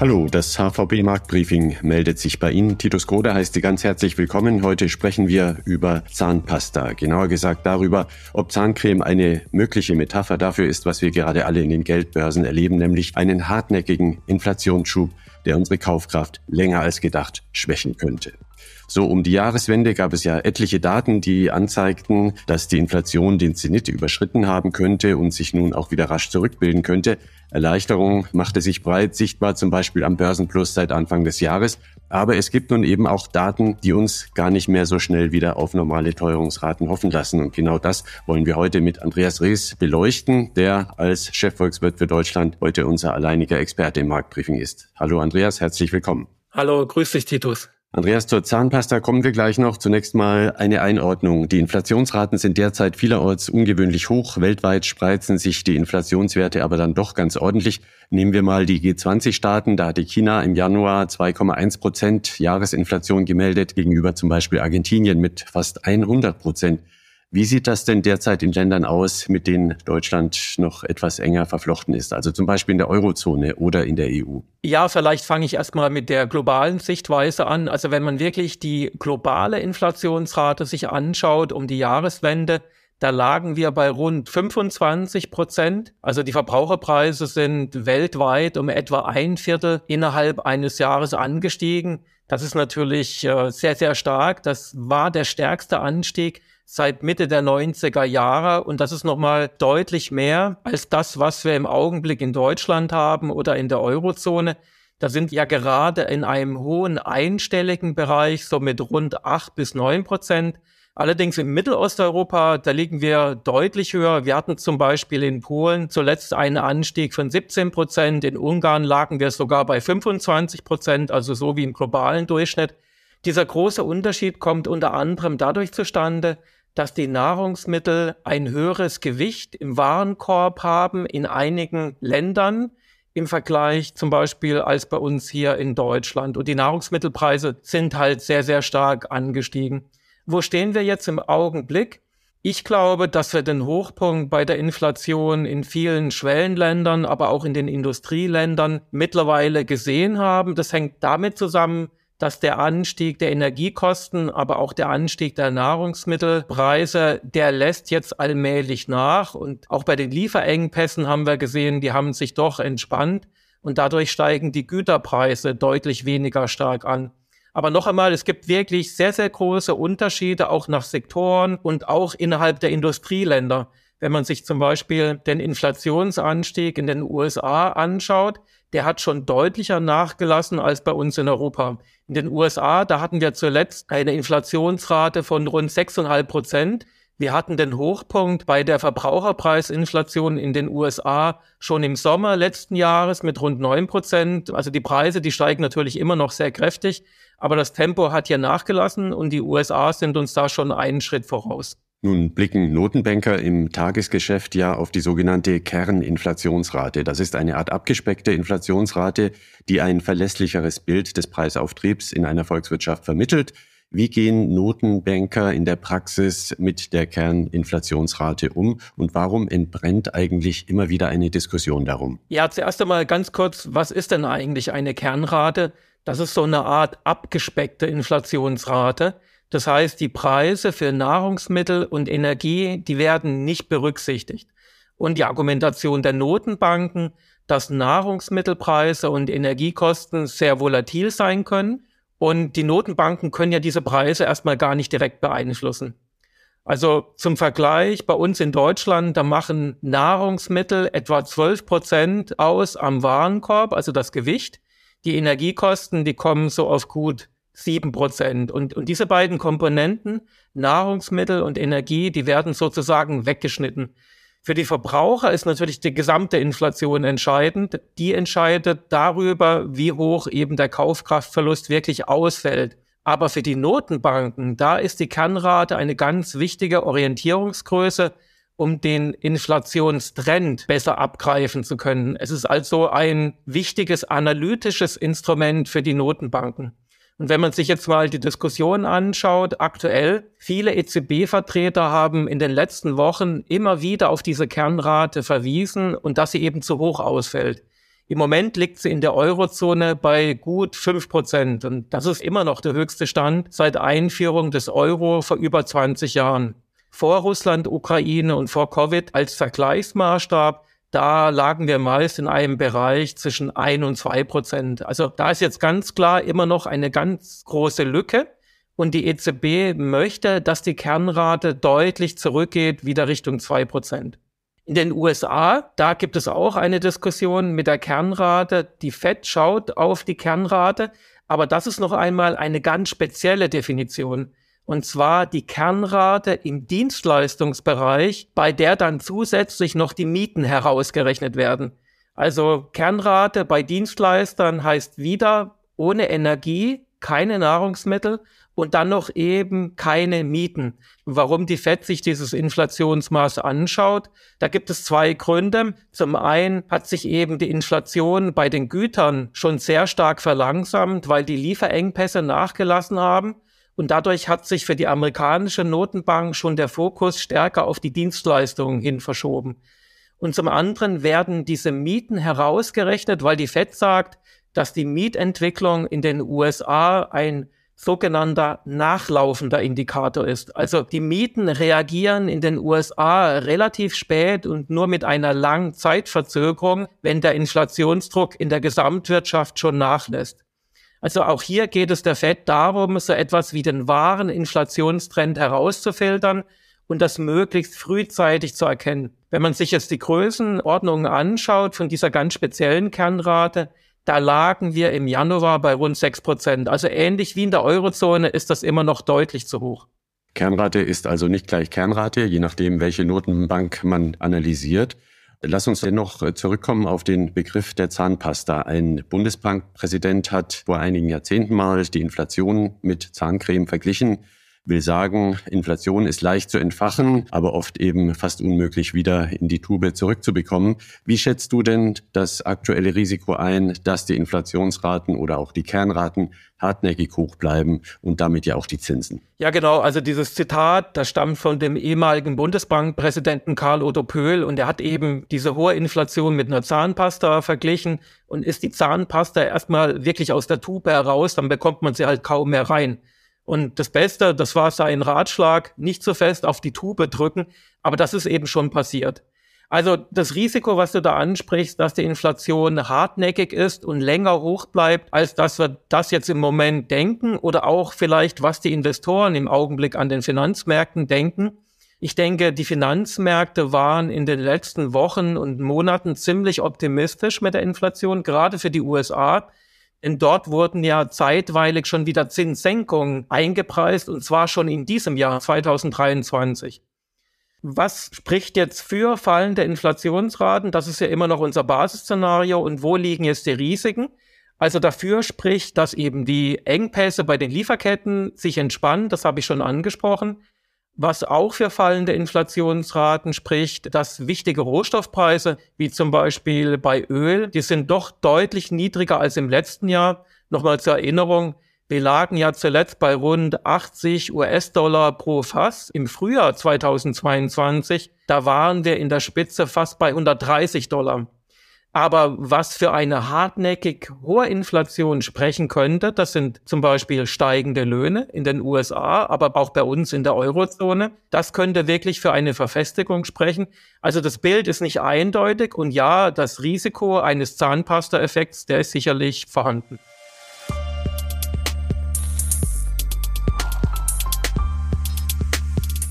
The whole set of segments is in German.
Hallo, das HVB Marktbriefing meldet sich bei Ihnen. Titus Grode heißt Sie ganz herzlich willkommen. Heute sprechen wir über Zahnpasta. Genauer gesagt darüber, ob Zahncreme eine mögliche Metapher dafür ist, was wir gerade alle in den Geldbörsen erleben, nämlich einen hartnäckigen Inflationsschub, der unsere Kaufkraft länger als gedacht schwächen könnte. So um die Jahreswende gab es ja etliche Daten, die anzeigten, dass die Inflation den Zenit überschritten haben könnte und sich nun auch wieder rasch zurückbilden könnte. Erleichterung machte sich breit sichtbar, zum Beispiel am Börsenplus seit Anfang des Jahres. Aber es gibt nun eben auch Daten, die uns gar nicht mehr so schnell wieder auf normale Teuerungsraten hoffen lassen. Und genau das wollen wir heute mit Andreas Rees beleuchten, der als Chefvolkswirt für Deutschland heute unser alleiniger Experte im Marktbriefing ist. Hallo Andreas, herzlich willkommen. Hallo, grüß dich Titus. Andreas, zur Zahnpasta kommen wir gleich noch. Zunächst mal eine Einordnung. Die Inflationsraten sind derzeit vielerorts ungewöhnlich hoch. Weltweit spreizen sich die Inflationswerte aber dann doch ganz ordentlich. Nehmen wir mal die G20-Staaten. Da hatte China im Januar 2,1 Prozent Jahresinflation gemeldet, gegenüber zum Beispiel Argentinien mit fast 100 Prozent. Wie sieht das denn derzeit in Ländern aus, mit denen Deutschland noch etwas enger verflochten ist? Also zum Beispiel in der Eurozone oder in der EU? Ja, vielleicht fange ich erstmal mit der globalen Sichtweise an. Also wenn man wirklich die globale Inflationsrate sich anschaut um die Jahreswende, da lagen wir bei rund 25 Prozent. Also die Verbraucherpreise sind weltweit um etwa ein Viertel innerhalb eines Jahres angestiegen. Das ist natürlich äh, sehr, sehr stark. Das war der stärkste Anstieg seit Mitte der 90er Jahre und das ist nochmal deutlich mehr als das, was wir im Augenblick in Deutschland haben oder in der Eurozone. Da sind ja gerade in einem hohen einstelligen Bereich, so mit rund acht bis neun Prozent. Allerdings im Mittelosteuropa, da liegen wir deutlich höher. Wir hatten zum Beispiel in Polen zuletzt einen Anstieg von 17 Prozent. In Ungarn lagen wir sogar bei 25 Prozent, also so wie im globalen Durchschnitt. Dieser große Unterschied kommt unter anderem dadurch zustande, dass die Nahrungsmittel ein höheres Gewicht im Warenkorb haben in einigen Ländern im Vergleich zum Beispiel als bei uns hier in Deutschland. Und die Nahrungsmittelpreise sind halt sehr, sehr stark angestiegen. Wo stehen wir jetzt im Augenblick? Ich glaube, dass wir den Hochpunkt bei der Inflation in vielen Schwellenländern, aber auch in den Industrieländern mittlerweile gesehen haben. Das hängt damit zusammen, dass der Anstieg der Energiekosten, aber auch der Anstieg der Nahrungsmittelpreise, der lässt jetzt allmählich nach. Und auch bei den Lieferengpässen haben wir gesehen, die haben sich doch entspannt und dadurch steigen die Güterpreise deutlich weniger stark an. Aber noch einmal, es gibt wirklich sehr, sehr große Unterschiede auch nach Sektoren und auch innerhalb der Industrieländer. Wenn man sich zum Beispiel den Inflationsanstieg in den USA anschaut, der hat schon deutlicher nachgelassen als bei uns in Europa. In den USA, da hatten wir zuletzt eine Inflationsrate von rund 6,5 Prozent. Wir hatten den Hochpunkt bei der Verbraucherpreisinflation in den USA schon im Sommer letzten Jahres mit rund 9 Prozent. Also die Preise, die steigen natürlich immer noch sehr kräftig, aber das Tempo hat hier nachgelassen und die USA sind uns da schon einen Schritt voraus. Nun blicken Notenbanker im Tagesgeschäft ja auf die sogenannte Kerninflationsrate. Das ist eine Art abgespeckte Inflationsrate, die ein verlässlicheres Bild des Preisauftriebs in einer Volkswirtschaft vermittelt. Wie gehen Notenbanker in der Praxis mit der Kerninflationsrate um und warum entbrennt eigentlich immer wieder eine Diskussion darum? Ja, zuerst einmal ganz kurz, was ist denn eigentlich eine Kernrate? Das ist so eine Art abgespeckte Inflationsrate. Das heißt, die Preise für Nahrungsmittel und Energie, die werden nicht berücksichtigt. Und die Argumentation der Notenbanken, dass Nahrungsmittelpreise und Energiekosten sehr volatil sein können. Und die Notenbanken können ja diese Preise erstmal gar nicht direkt beeinflussen. Also zum Vergleich, bei uns in Deutschland, da machen Nahrungsmittel etwa 12 Prozent aus am Warenkorb, also das Gewicht. Die Energiekosten, die kommen so auf gut sieben Prozent. Und, und diese beiden Komponenten, Nahrungsmittel und Energie, die werden sozusagen weggeschnitten. Für die Verbraucher ist natürlich die gesamte Inflation entscheidend. Die entscheidet darüber, wie hoch eben der Kaufkraftverlust wirklich ausfällt. Aber für die Notenbanken, da ist die Kernrate eine ganz wichtige Orientierungsgröße, um den Inflationstrend besser abgreifen zu können. Es ist also ein wichtiges analytisches Instrument für die Notenbanken. Und wenn man sich jetzt mal die Diskussion anschaut, aktuell, viele EZB-Vertreter haben in den letzten Wochen immer wieder auf diese Kernrate verwiesen und dass sie eben zu hoch ausfällt. Im Moment liegt sie in der Eurozone bei gut fünf Prozent. Und das ist immer noch der höchste Stand seit Einführung des Euro vor über 20 Jahren. Vor Russland, Ukraine und vor Covid als Vergleichsmaßstab da lagen wir meist in einem Bereich zwischen ein und zwei Prozent. Also da ist jetzt ganz klar immer noch eine ganz große Lücke. Und die EZB möchte, dass die Kernrate deutlich zurückgeht, wieder Richtung zwei Prozent. In den USA, da gibt es auch eine Diskussion mit der Kernrate. Die Fed schaut auf die Kernrate, aber das ist noch einmal eine ganz spezielle Definition und zwar die Kernrate im Dienstleistungsbereich, bei der dann zusätzlich noch die Mieten herausgerechnet werden. Also Kernrate bei Dienstleistern heißt wieder ohne Energie, keine Nahrungsmittel und dann noch eben keine Mieten. Warum die FED sich dieses Inflationsmaß anschaut, da gibt es zwei Gründe. Zum einen hat sich eben die Inflation bei den Gütern schon sehr stark verlangsamt, weil die Lieferengpässe nachgelassen haben. Und dadurch hat sich für die amerikanische Notenbank schon der Fokus stärker auf die Dienstleistungen hin verschoben. Und zum anderen werden diese Mieten herausgerechnet, weil die Fed sagt, dass die Mietentwicklung in den USA ein sogenannter nachlaufender Indikator ist. Also die Mieten reagieren in den USA relativ spät und nur mit einer langen Zeitverzögerung, wenn der Inflationsdruck in der Gesamtwirtschaft schon nachlässt. Also auch hier geht es der FED darum, so etwas wie den wahren Inflationstrend herauszufiltern und das möglichst frühzeitig zu erkennen. Wenn man sich jetzt die Größenordnungen anschaut von dieser ganz speziellen Kernrate, da lagen wir im Januar bei rund sechs Prozent. Also ähnlich wie in der Eurozone ist das immer noch deutlich zu hoch. Kernrate ist also nicht gleich Kernrate, je nachdem, welche Notenbank man analysiert. Lass uns dennoch äh, zurückkommen auf den Begriff der Zahnpasta. Ein Bundesbankpräsident hat vor einigen Jahrzehnten mal die Inflation mit Zahncreme verglichen will sagen, Inflation ist leicht zu entfachen, aber oft eben fast unmöglich wieder in die Tube zurückzubekommen. Wie schätzt du denn das aktuelle Risiko ein, dass die Inflationsraten oder auch die Kernraten hartnäckig hoch bleiben und damit ja auch die Zinsen? Ja, genau. Also dieses Zitat, das stammt von dem ehemaligen Bundesbankpräsidenten Karl Otto Pöhl und er hat eben diese hohe Inflation mit einer Zahnpasta verglichen und ist die Zahnpasta erstmal wirklich aus der Tube heraus, dann bekommt man sie halt kaum mehr rein. Und das Beste, das war sein Ratschlag, nicht so fest auf die Tube drücken, aber das ist eben schon passiert. Also das Risiko, was du da ansprichst, dass die Inflation hartnäckig ist und länger hoch bleibt, als dass wir das jetzt im Moment denken oder auch vielleicht, was die Investoren im Augenblick an den Finanzmärkten denken. Ich denke, die Finanzmärkte waren in den letzten Wochen und Monaten ziemlich optimistisch mit der Inflation, gerade für die USA. Denn dort wurden ja zeitweilig schon wieder Zinssenkungen eingepreist und zwar schon in diesem Jahr 2023. Was spricht jetzt für fallende Inflationsraten? Das ist ja immer noch unser Basisszenario. Und wo liegen jetzt die Risiken? Also dafür spricht, dass eben die Engpässe bei den Lieferketten sich entspannen. Das habe ich schon angesprochen. Was auch für fallende Inflationsraten spricht, dass wichtige Rohstoffpreise, wie zum Beispiel bei Öl, die sind doch deutlich niedriger als im letzten Jahr. Nochmal zur Erinnerung, wir lagen ja zuletzt bei rund 80 US-Dollar pro Fass im Frühjahr 2022. Da waren wir in der Spitze fast bei 130 Dollar. Aber was für eine hartnäckig hohe Inflation sprechen könnte, das sind zum Beispiel steigende Löhne in den USA, aber auch bei uns in der Eurozone. Das könnte wirklich für eine Verfestigung sprechen. Also das Bild ist nicht eindeutig und ja, das Risiko eines Zahnpasta-Effekts, der ist sicherlich vorhanden.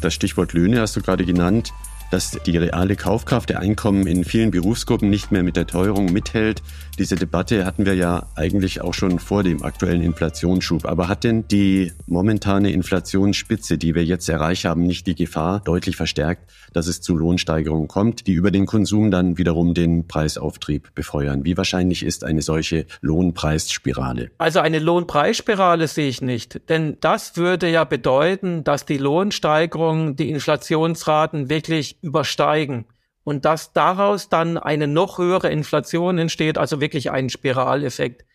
Das Stichwort Löhne hast du gerade genannt dass die reale Kaufkraft der Einkommen in vielen Berufsgruppen nicht mehr mit der Teuerung mithält. Diese Debatte hatten wir ja eigentlich auch schon vor dem aktuellen Inflationsschub. Aber hat denn die momentane Inflationsspitze, die wir jetzt erreicht haben, nicht die Gefahr deutlich verstärkt, dass es zu Lohnsteigerungen kommt, die über den Konsum dann wiederum den Preisauftrieb befeuern? Wie wahrscheinlich ist eine solche Lohnpreisspirale? Also eine Lohnpreisspirale sehe ich nicht, denn das würde ja bedeuten, dass die Lohnsteigerungen die Inflationsraten wirklich übersteigen und dass daraus dann eine noch höhere Inflation entsteht, also wirklich ein Spiraleffekt.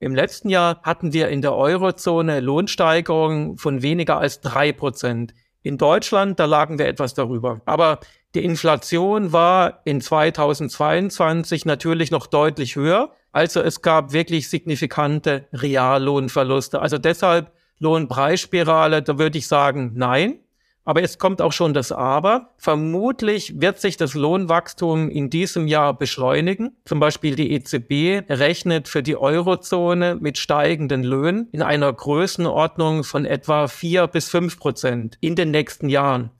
Im letzten Jahr hatten wir in der Eurozone Lohnsteigerungen von weniger als drei Prozent. In Deutschland, da lagen wir etwas darüber. Aber Die Inflation war in 2022 natürlich noch deutlich höher. Also es gab wirklich signifikante Reallohnverluste. Also deshalb Lohnpreisspirale, da würde ich sagen, nein. Aber es kommt auch schon das Aber. Vermutlich wird sich das Lohnwachstum in diesem Jahr beschleunigen. Zum Beispiel die EZB rechnet für die Eurozone mit steigenden Löhnen in einer Größenordnung von etwa vier bis fünf Prozent in den nächsten Jahren.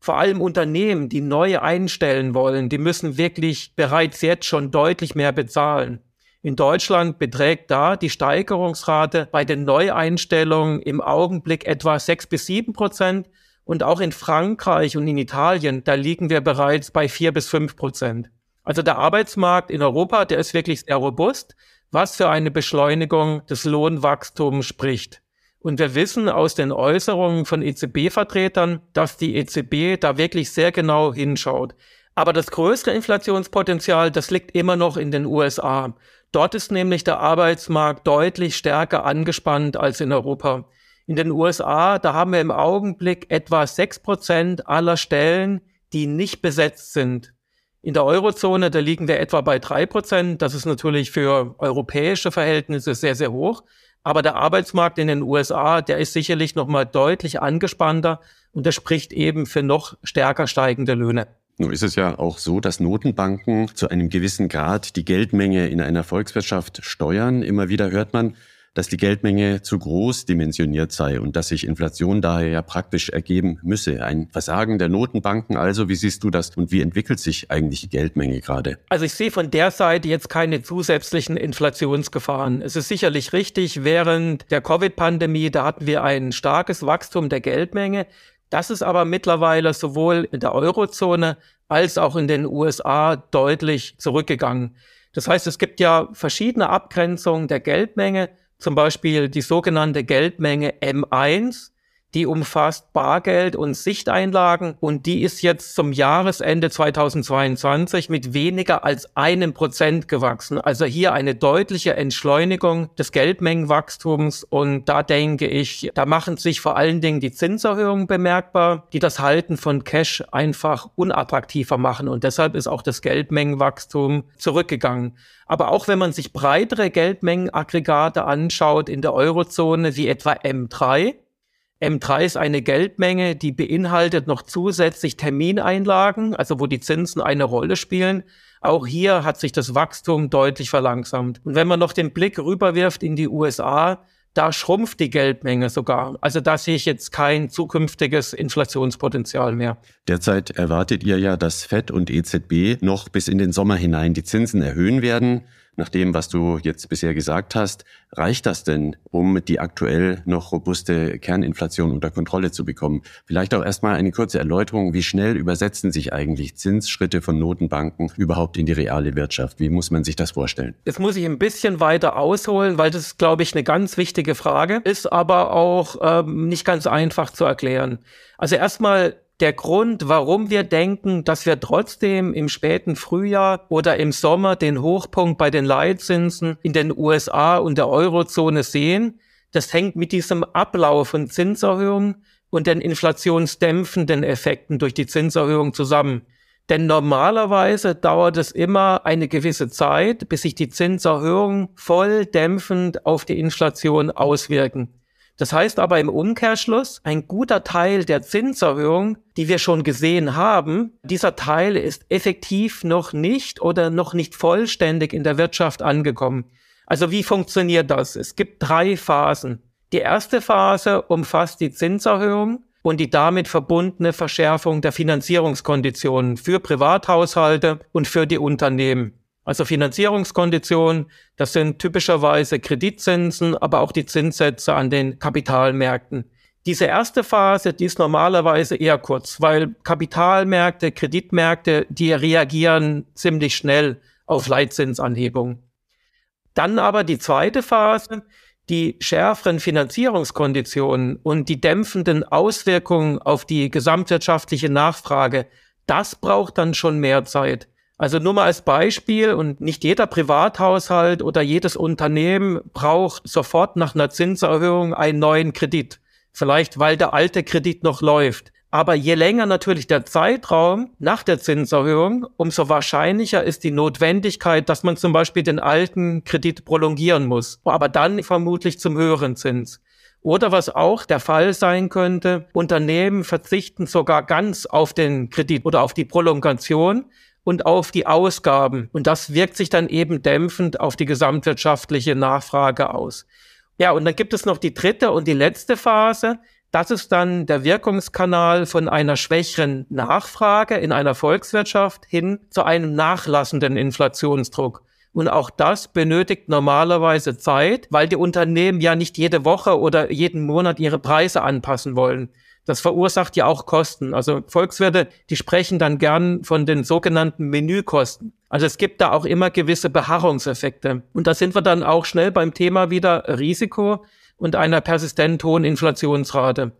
Vor allem Unternehmen, die neu einstellen wollen, die müssen wirklich bereits jetzt schon deutlich mehr bezahlen. In Deutschland beträgt da die Steigerungsrate bei den Neueinstellungen im Augenblick etwa sechs bis sieben Prozent und auch in Frankreich und in Italien, da liegen wir bereits bei vier bis fünf Prozent. Also der Arbeitsmarkt in Europa, der ist wirklich sehr robust, was für eine Beschleunigung des Lohnwachstums spricht. Und wir wissen aus den Äußerungen von EZB-Vertretern, dass die EZB da wirklich sehr genau hinschaut. Aber das größte Inflationspotenzial, das liegt immer noch in den USA. Dort ist nämlich der Arbeitsmarkt deutlich stärker angespannt als in Europa. In den USA, da haben wir im Augenblick etwa sechs Prozent aller Stellen, die nicht besetzt sind. In der Eurozone, da liegen wir etwa bei drei Prozent. Das ist natürlich für europäische Verhältnisse sehr, sehr hoch. Aber der Arbeitsmarkt in den USA, der ist sicherlich noch mal deutlich angespannter und der spricht eben für noch stärker steigende Löhne. Nun ist es ja auch so, dass Notenbanken zu einem gewissen Grad die Geldmenge in einer Volkswirtschaft steuern. Immer wieder hört man, dass die Geldmenge zu groß dimensioniert sei und dass sich Inflation daher ja praktisch ergeben müsse. Ein Versagen der Notenbanken also, wie siehst du das und wie entwickelt sich eigentlich die Geldmenge gerade? Also ich sehe von der Seite jetzt keine zusätzlichen Inflationsgefahren. Es ist sicherlich richtig, während der Covid-Pandemie, da hatten wir ein starkes Wachstum der Geldmenge. Das ist aber mittlerweile sowohl in der Eurozone als auch in den USA deutlich zurückgegangen. Das heißt, es gibt ja verschiedene Abgrenzungen der Geldmenge zum Beispiel die sogenannte Geldmenge M1, die umfasst Bargeld und Sichteinlagen und die ist jetzt zum Jahresende 2022 mit weniger als einem Prozent gewachsen. Also hier eine deutliche Entschleunigung des Geldmengenwachstums und da denke ich, da machen sich vor allen Dingen die Zinserhöhungen bemerkbar, die das Halten von Cash einfach unattraktiver machen und deshalb ist auch das Geldmengenwachstum zurückgegangen. Aber auch wenn man sich breitere Geldmengenaggregate anschaut in der Eurozone wie etwa M3, M3 ist eine Geldmenge, die beinhaltet noch zusätzlich Termineinlagen, also wo die Zinsen eine Rolle spielen. Auch hier hat sich das Wachstum deutlich verlangsamt. Und wenn man noch den Blick rüberwirft in die USA, da schrumpft die Geldmenge sogar. Also da sehe ich jetzt kein zukünftiges Inflationspotenzial mehr. Derzeit erwartet ihr ja, dass Fed und EZB noch bis in den Sommer hinein die Zinsen erhöhen werden nach dem, was du jetzt bisher gesagt hast, reicht das denn, um die aktuell noch robuste Kerninflation unter Kontrolle zu bekommen? Vielleicht auch erstmal eine kurze Erläuterung, wie schnell übersetzen sich eigentlich Zinsschritte von Notenbanken überhaupt in die reale Wirtschaft? Wie muss man sich das vorstellen? Jetzt muss ich ein bisschen weiter ausholen, weil das, glaube ich, eine ganz wichtige Frage ist, aber auch ähm, nicht ganz einfach zu erklären. Also erstmal der Grund, warum wir denken, dass wir trotzdem im späten Frühjahr oder im Sommer den Hochpunkt bei den Leitzinsen in den USA und der Eurozone sehen, das hängt mit diesem Ablauf von Zinserhöhungen und den inflationsdämpfenden Effekten durch die Zinserhöhung zusammen. Denn normalerweise dauert es immer eine gewisse Zeit, bis sich die Zinserhöhungen voll dämpfend auf die Inflation auswirken. Das heißt aber im Umkehrschluss, ein guter Teil der Zinserhöhung, die wir schon gesehen haben, dieser Teil ist effektiv noch nicht oder noch nicht vollständig in der Wirtschaft angekommen. Also wie funktioniert das? Es gibt drei Phasen. Die erste Phase umfasst die Zinserhöhung und die damit verbundene Verschärfung der Finanzierungskonditionen für Privathaushalte und für die Unternehmen. Also Finanzierungskonditionen, das sind typischerweise Kreditzinsen, aber auch die Zinssätze an den Kapitalmärkten. Diese erste Phase, die ist normalerweise eher kurz, weil Kapitalmärkte, Kreditmärkte, die reagieren ziemlich schnell auf Leitzinsanhebungen. Dann aber die zweite Phase, die schärferen Finanzierungskonditionen und die dämpfenden Auswirkungen auf die gesamtwirtschaftliche Nachfrage, das braucht dann schon mehr Zeit. Also nur mal als Beispiel und nicht jeder Privathaushalt oder jedes Unternehmen braucht sofort nach einer Zinserhöhung einen neuen Kredit. Vielleicht weil der alte Kredit noch läuft. Aber je länger natürlich der Zeitraum nach der Zinserhöhung, umso wahrscheinlicher ist die Notwendigkeit, dass man zum Beispiel den alten Kredit prolongieren muss, aber dann vermutlich zum höheren Zins. Oder was auch der Fall sein könnte, Unternehmen verzichten sogar ganz auf den Kredit oder auf die Prolongation und auf die Ausgaben. Und das wirkt sich dann eben dämpfend auf die gesamtwirtschaftliche Nachfrage aus. Ja, und dann gibt es noch die dritte und die letzte Phase. Das ist dann der Wirkungskanal von einer schwächeren Nachfrage in einer Volkswirtschaft hin zu einem nachlassenden Inflationsdruck. Und auch das benötigt normalerweise Zeit, weil die Unternehmen ja nicht jede Woche oder jeden Monat ihre Preise anpassen wollen. Das verursacht ja auch Kosten. Also Volkswirte, die sprechen dann gern von den sogenannten Menükosten. Also es gibt da auch immer gewisse Beharrungseffekte. Und da sind wir dann auch schnell beim Thema wieder Risiko und einer persistent hohen Inflationsrate.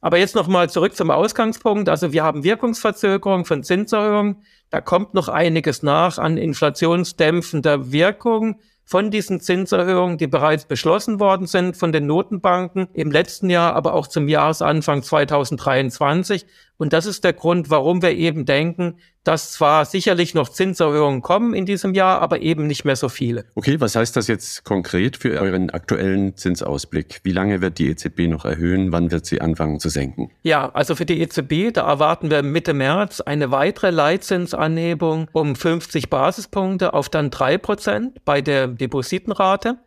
Aber jetzt nochmal zurück zum Ausgangspunkt. Also wir haben Wirkungsverzögerung von Zinserhöhungen. Da kommt noch einiges nach an inflationsdämpfender Wirkung von diesen Zinserhöhungen, die bereits beschlossen worden sind von den Notenbanken im letzten Jahr, aber auch zum Jahresanfang 2023. Und das ist der Grund, warum wir eben denken, dass zwar sicherlich noch Zinserhöhungen kommen in diesem Jahr, aber eben nicht mehr so viele. Okay, was heißt das jetzt konkret für euren aktuellen Zinsausblick? Wie lange wird die EZB noch erhöhen? Wann wird sie anfangen zu senken? Ja, also für die EZB, da erwarten wir Mitte März eine weitere Leitzinsanhebung um 50 Basispunkte auf dann drei Prozent bei der Depositenrate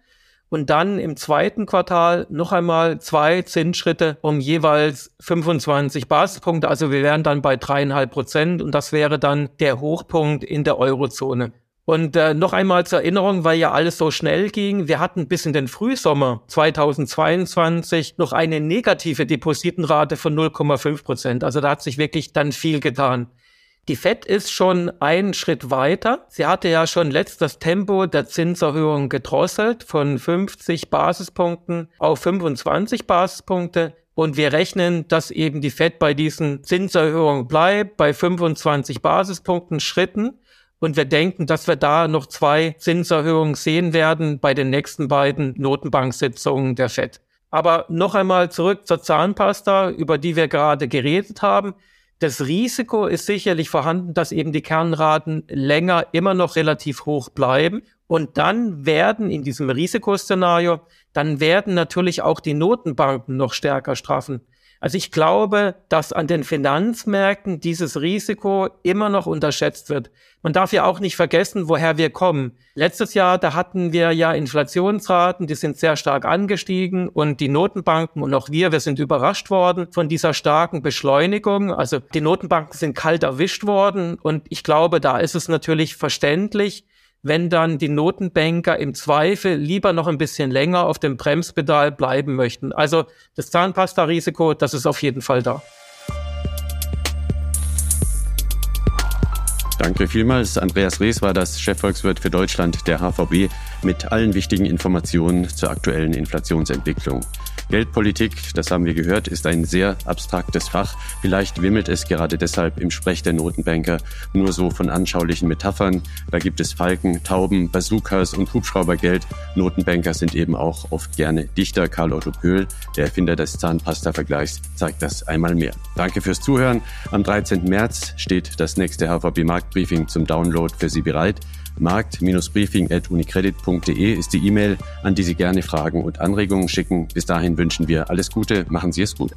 und dann im zweiten Quartal noch einmal zwei Zinsschritte um jeweils 25 Basispunkte. Also wir wären dann bei dreieinhalb Prozent und das wäre dann der Hochpunkt in der Eurozone. Und äh, noch einmal zur Erinnerung, weil ja alles so schnell ging, wir hatten bis in den Frühsommer 2022 noch eine negative Depositenrate von 0,5 Prozent. Also da hat sich wirklich dann viel getan. Die Fed ist schon einen Schritt weiter. Sie hatte ja schon letzt das Tempo der Zinserhöhung gedrosselt von 50 Basispunkten auf 25 Basispunkte. Und wir rechnen, dass eben die Fed bei diesen Zinserhöhungen bleibt, bei 25 Basispunkten Schritten. Und wir denken, dass wir da noch zwei Zinserhöhungen sehen werden bei den nächsten beiden Notenbanksitzungen der Fed. Aber noch einmal zurück zur Zahnpasta, über die wir gerade geredet haben. Das Risiko ist sicherlich vorhanden, dass eben die Kernraten länger immer noch relativ hoch bleiben. Und dann werden in diesem Risikoszenario, dann werden natürlich auch die Notenbanken noch stärker straffen. Also ich glaube, dass an den Finanzmärkten dieses Risiko immer noch unterschätzt wird. Man darf ja auch nicht vergessen, woher wir kommen. Letztes Jahr, da hatten wir ja Inflationsraten, die sind sehr stark angestiegen und die Notenbanken und auch wir, wir sind überrascht worden von dieser starken Beschleunigung. Also die Notenbanken sind kalt erwischt worden und ich glaube, da ist es natürlich verständlich, wenn dann die Notenbanker im Zweifel lieber noch ein bisschen länger auf dem Bremspedal bleiben möchten. Also das Zahnpasta-Risiko, das ist auf jeden Fall da. Danke vielmals. Andreas Rees war das Chefvolkswirt für Deutschland der HVB mit allen wichtigen Informationen zur aktuellen Inflationsentwicklung. Geldpolitik, das haben wir gehört, ist ein sehr abstraktes Fach. Vielleicht wimmelt es gerade deshalb im Sprech der Notenbanker nur so von anschaulichen Metaphern. Da gibt es Falken, Tauben, Bazookas und Hubschraubergeld. Notenbanker sind eben auch oft gerne Dichter. Karl Otto Pöhl, der Erfinder des Zahnpasta-Vergleichs, zeigt das einmal mehr. Danke fürs Zuhören. Am 13. März steht das nächste HVB Marktbriefing zum Download für Sie bereit markt-briefing.unicredit.de ist die E-Mail, an die Sie gerne Fragen und Anregungen schicken. Bis dahin wünschen wir alles Gute, machen Sie es gut.